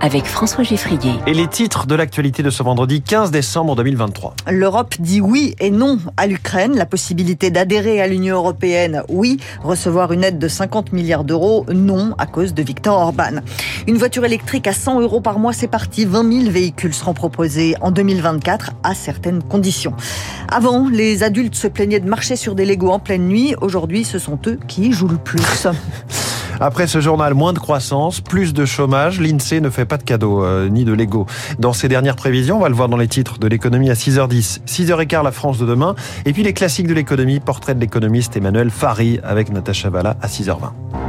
avec François Geffrier. Et les titres de l'actualité de ce vendredi 15 décembre 2023. L'Europe dit oui et non à l'Ukraine. La possibilité d'adhérer à l'Union européenne, oui. Recevoir une aide de 50 milliards d'euros, non, à cause de Viktor Orban. Une voiture électrique à 100 euros par mois, c'est parti. 20 000 véhicules seront proposés en 2024 à certaines conditions. Avant, les adultes se plaignaient de marcher sur des Legos en pleine nuit. Aujourd'hui, ce sont eux qui jouent le plus. Après ce journal, moins de croissance, plus de chômage. L'INSEE ne fait pas de cadeaux euh, ni de Lego. Dans ses dernières prévisions, on va le voir dans les titres de l'économie à 6h10. 6h15, la France de demain. Et puis les classiques de l'économie, portrait de l'économiste Emmanuel Fari avec Natacha Valla à 6h20.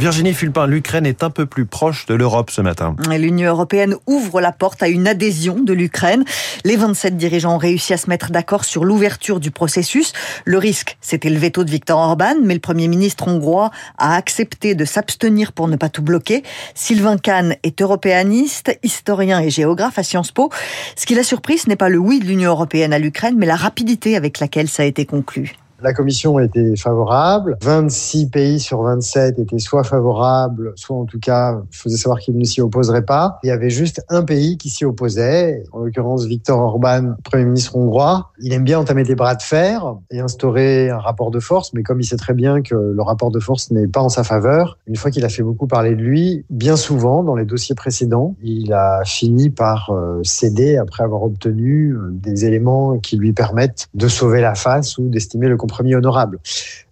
Virginie Fulpin, l'Ukraine est un peu plus proche de l'Europe ce matin. L'Union européenne ouvre la porte à une adhésion de l'Ukraine. Les 27 dirigeants ont réussi à se mettre d'accord sur l'ouverture du processus. Le risque, c'était le veto de Viktor Orban, mais le Premier ministre hongrois a accepté de s'abstenir pour ne pas tout bloquer. Sylvain Kahn est européaniste, historien et géographe à Sciences Po. Ce qui l'a surpris, ce n'est pas le oui de l'Union européenne à l'Ukraine, mais la rapidité avec laquelle ça a été conclu. La commission était favorable. 26 pays sur 27 étaient soit favorables, soit en tout cas faisaient savoir qu'ils ne s'y opposeraient pas. Il y avait juste un pays qui s'y opposait, en l'occurrence Viktor Orban, Premier ministre hongrois. Il aime bien entamer des bras de fer et instaurer un rapport de force, mais comme il sait très bien que le rapport de force n'est pas en sa faveur, une fois qu'il a fait beaucoup parler de lui, bien souvent dans les dossiers précédents, il a fini par euh, céder après avoir obtenu euh, des éléments qui lui permettent de sauver la face ou d'estimer le premier honorable.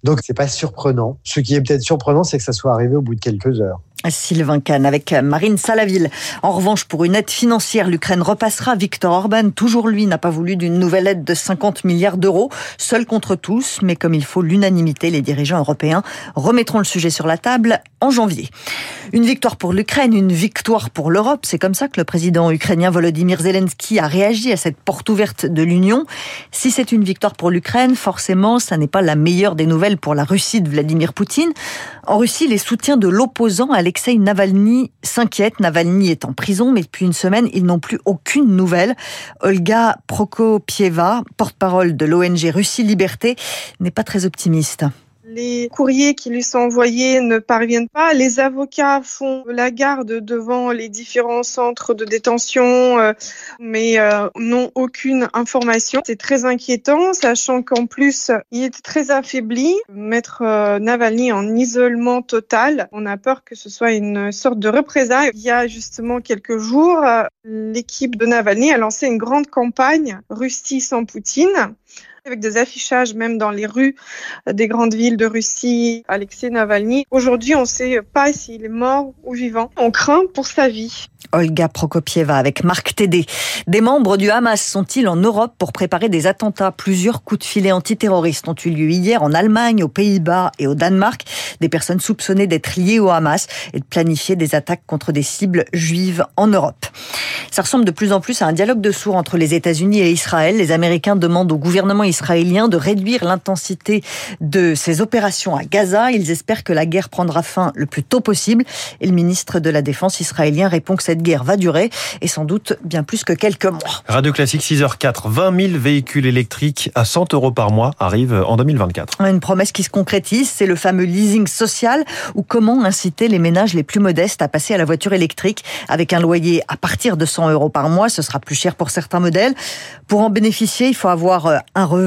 Donc c'est pas surprenant. Ce qui est peut-être surprenant, c'est que ça soit arrivé au bout de quelques heures. Sylvain Kahn avec Marine Salaville. En revanche, pour une aide financière, l'Ukraine repassera. Victor Orban, toujours lui, n'a pas voulu d'une nouvelle aide de 50 milliards d'euros, seul contre tous, mais comme il faut l'unanimité, les dirigeants européens remettront le sujet sur la table en janvier. Une victoire pour l'Ukraine, une victoire pour l'Europe, c'est comme ça que le président ukrainien Volodymyr Zelensky a réagi à cette porte ouverte de l'Union. Si c'est une victoire pour l'Ukraine, forcément, ça n'est pas la meilleure des nouvelles pour la Russie de Vladimir Poutine. En Russie, les soutiens de l'opposant Alexei Navalny s'inquiètent. Navalny est en prison, mais depuis une semaine, ils n'ont plus aucune nouvelle. Olga Prokopieva, porte-parole de l'ONG Russie Liberté, n'est pas très optimiste. Les courriers qui lui sont envoyés ne parviennent pas. Les avocats font la garde devant les différents centres de détention, euh, mais euh, n'ont aucune information. C'est très inquiétant, sachant qu'en plus, il est très affaibli. Mettre euh, Navalny en isolement total, on a peur que ce soit une sorte de représailles. Il y a justement quelques jours, l'équipe de Navalny a lancé une grande campagne Russie sans Poutine avec des affichages même dans les rues des grandes villes de Russie, Alexei Navalny. Aujourd'hui, on ne sait pas s'il est mort ou vivant. On craint pour sa vie. Olga Prokopieva avec Marc Tédé. Des membres du Hamas sont-ils en Europe pour préparer des attentats? Plusieurs coups de filet antiterroristes ont eu lieu hier en Allemagne, aux Pays-Bas et au Danemark. Des personnes soupçonnées d'être liées au Hamas et de planifier des attaques contre des cibles juives en Europe. Ça ressemble de plus en plus à un dialogue de sourds entre les États-Unis et Israël. Les Américains demandent au gouvernement israélien de réduire l'intensité de ses opérations à Gaza. Ils espèrent que la guerre prendra fin le plus tôt possible. Et le ministre de la Défense israélien répond que cette guerre va durer et sans doute bien plus que quelques mois. Radio Classique 6h04, 20 000 véhicules électriques à 100 euros par mois arrivent en 2024. Une promesse qui se concrétise, c'est le fameux leasing social ou comment inciter les ménages les plus modestes à passer à la voiture électrique avec un loyer à partir de 100 euros par mois. Ce sera plus cher pour certains modèles. Pour en bénéficier, il faut avoir euh, un revenu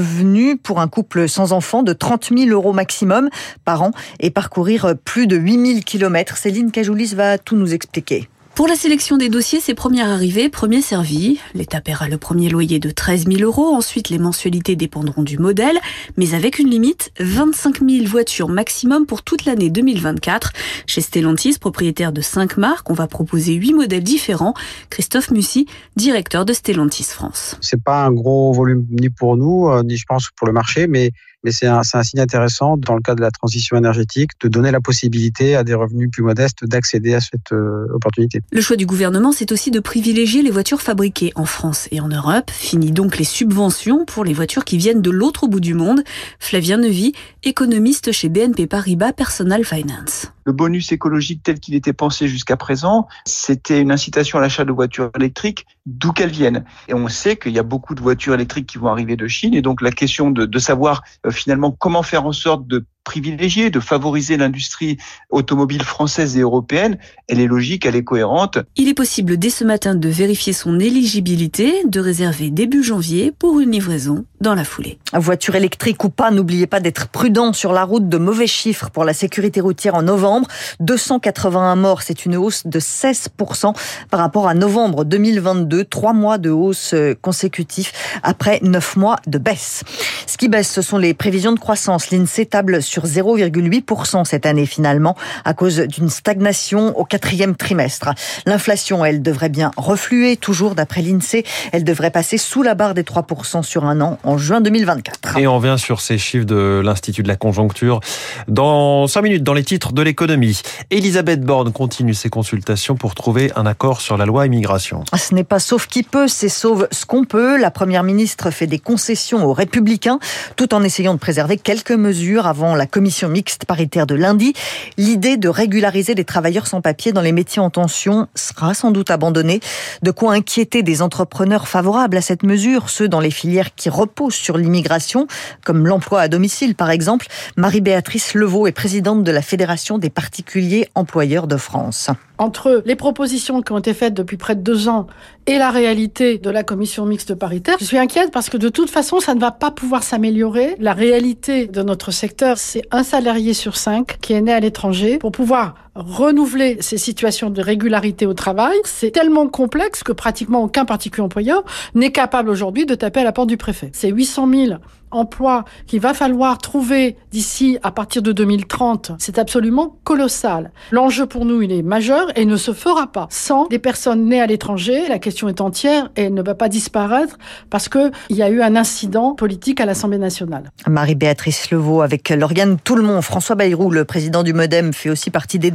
pour un couple sans enfant de 30 000 euros maximum par an et parcourir plus de 8 000 kilomètres. Céline Cajoulis va tout nous expliquer. Pour la sélection des dossiers, c'est première arrivée, premier servi. L'État paiera le premier loyer de 13 000 euros. Ensuite, les mensualités dépendront du modèle, mais avec une limite 25 000 voitures maximum pour toute l'année 2024. Chez Stellantis, propriétaire de 5 marques, on va proposer 8 modèles différents. Christophe Mussy, directeur de Stellantis France. C'est pas un gros volume ni pour nous, euh, ni je pense pour le marché, mais mais c'est un, un, signe intéressant dans le cadre de la transition énergétique de donner la possibilité à des revenus plus modestes d'accéder à cette euh, opportunité. Le choix du gouvernement, c'est aussi de privilégier les voitures fabriquées en France et en Europe. Fini donc les subventions pour les voitures qui viennent de l'autre bout du monde. Flavien Nevy, économiste chez BNP Paribas Personal Finance. Le bonus écologique tel qu'il était pensé jusqu'à présent, c'était une incitation à l'achat de voitures électriques, d'où qu'elles viennent. Et on sait qu'il y a beaucoup de voitures électriques qui vont arriver de Chine. Et donc la question de, de savoir euh, finalement comment faire en sorte de privilégiée de favoriser l'industrie automobile française et européenne, elle est logique, elle est cohérente. Il est possible dès ce matin de vérifier son éligibilité, de réserver début janvier pour une livraison dans la foulée. Voiture électrique ou pas, n'oubliez pas d'être prudent sur la route. De mauvais chiffres pour la sécurité routière en novembre. 281 morts, c'est une hausse de 16% par rapport à novembre 2022. Trois mois de hausse consécutifs après neuf mois de baisse. Ce qui baisse, ce sont les prévisions de croissance. L'INSEE table sur 0,8% cette année finalement à cause d'une stagnation au quatrième trimestre. L'inflation, elle devrait bien refluer, toujours d'après l'INSEE. Elle devrait passer sous la barre des 3% sur un an en juin 2024. Et on revient sur ces chiffres de l'Institut de la conjoncture dans 5 minutes dans les titres de l'économie. Elisabeth Borne continue ses consultations pour trouver un accord sur la loi immigration. Ce n'est pas sauf qui peut, c'est sauve ce qu'on peut. La première ministre fait des concessions aux républicains tout en essayant de préserver quelques mesures avant la commission mixte paritaire de lundi. L'idée de régulariser les travailleurs sans papier dans les métiers en tension sera sans doute abandonnée. De quoi inquiéter des entrepreneurs favorables à cette mesure, ceux dans les filières qui reposent sur l'immigration, comme l'emploi à domicile par exemple. Marie-Béatrice Levaux est présidente de la Fédération des particuliers employeurs de France entre les propositions qui ont été faites depuis près de deux ans et la réalité de la commission mixte paritaire, je suis inquiète parce que de toute façon, ça ne va pas pouvoir s'améliorer. La réalité de notre secteur, c'est un salarié sur cinq qui est né à l'étranger. Pour pouvoir renouveler ces situations de régularité au travail, c'est tellement complexe que pratiquement aucun particulier employeur n'est capable aujourd'hui de taper à la porte du préfet. C'est 800 000 emplois qu'il va falloir trouver d'ici à partir de 2030. C'est absolument colossal. L'enjeu pour nous, il est majeur et ne se fera pas sans des personnes nées à l'étranger. La question est entière et elle ne va pas disparaître parce que il y a eu un incident politique à l'Assemblée nationale. Marie-Béatrice Levaux avec l'organe Tout le monde. François Bayrou, le président du Modem, fait aussi partie des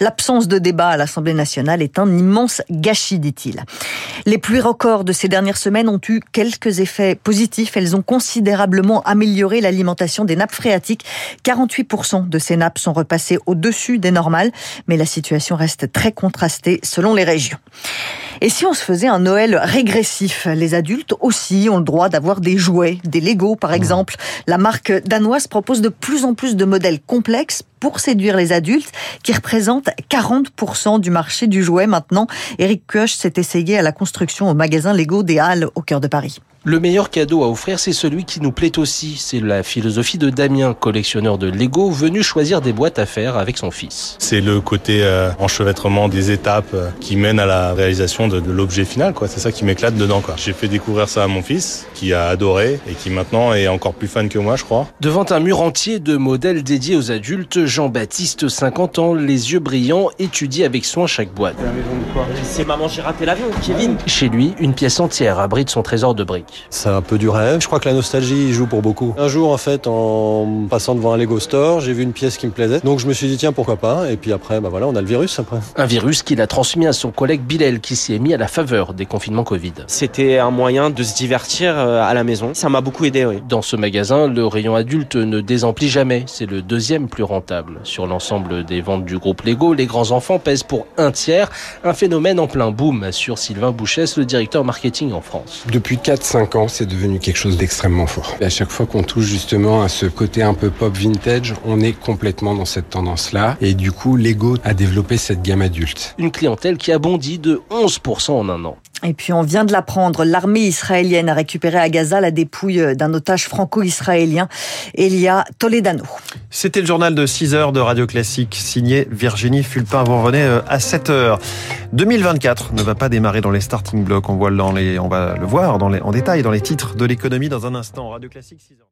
L'absence de débat à l'Assemblée nationale est un immense gâchis, dit-il. Les pluies records de ces dernières semaines ont eu quelques effets positifs. Elles ont considérablement amélioré l'alimentation des nappes phréatiques. 48% de ces nappes sont repassées au-dessus des normales, mais la situation reste très contrastée selon les régions. Et si on se faisait un Noël régressif Les adultes aussi ont le droit d'avoir des jouets, des Lego par exemple. La marque danoise propose de plus en plus de modèles complexes pour séduire les adultes, qui représentent 40% du marché du jouet maintenant. Eric Koch s'est essayé à la construction au magasin Lego des Halles au cœur de Paris. Le meilleur cadeau à offrir, c'est celui qui nous plaît aussi. C'est la philosophie de Damien, collectionneur de Lego, venu choisir des boîtes à faire avec son fils. C'est le côté euh, enchevêtrement des étapes euh, qui mènent à la réalisation de, de l'objet final. quoi. C'est ça qui m'éclate dedans. quoi. J'ai fait découvrir ça à mon fils, qui a adoré et qui maintenant est encore plus fan que moi, je crois. Devant un mur entier de modèles dédiés aux adultes, Jean-Baptiste, 50 ans, les yeux brillants, étudie avec soin chaque boîte. C'est maman, j'ai raté l'avion, Kevin. Chez lui, une pièce entière abrite son trésor de briques. C'est un peu du rêve. Je crois que la nostalgie joue pour beaucoup. Un jour, en fait, en passant devant un Lego Store, j'ai vu une pièce qui me plaisait. Donc je me suis dit, tiens, pourquoi pas? Et puis après, bah voilà, on a le virus après. Un virus qu'il a transmis à son collègue Bilal qui s'y est mis à la faveur des confinements Covid. C'était un moyen de se divertir euh, à la maison. Ça m'a beaucoup aidé, oui. Dans ce magasin, le rayon adulte ne désemplit jamais. C'est le deuxième plus rentable. Sur l'ensemble des ventes du groupe Lego, les grands enfants pèsent pour un tiers. Un phénomène en plein boom, assure Sylvain Bouchès, le directeur marketing en France. Depuis 4-5 ans, c'est devenu quelque chose d'extrêmement fort. Et à chaque fois qu'on touche justement à ce côté un peu pop vintage, on est complètement dans cette tendance-là. Et du coup, Lego a développé cette gamme adulte. Une clientèle qui a bondi de 11% en un an. Et puis on vient de l'apprendre, l'armée israélienne a récupéré à Gaza la dépouille d'un otage franco-israélien, Elia Toledano. C'était le journal de 6 heures de Radio Classique, signé Virginie Fulpin. Vous revenez euh, à 7 heures. 2024 ne va pas démarrer dans les starting blocks. On, voit les, on va le voir en détail dans les titres de l'économie dans un instant. Radio Classique 6 heures.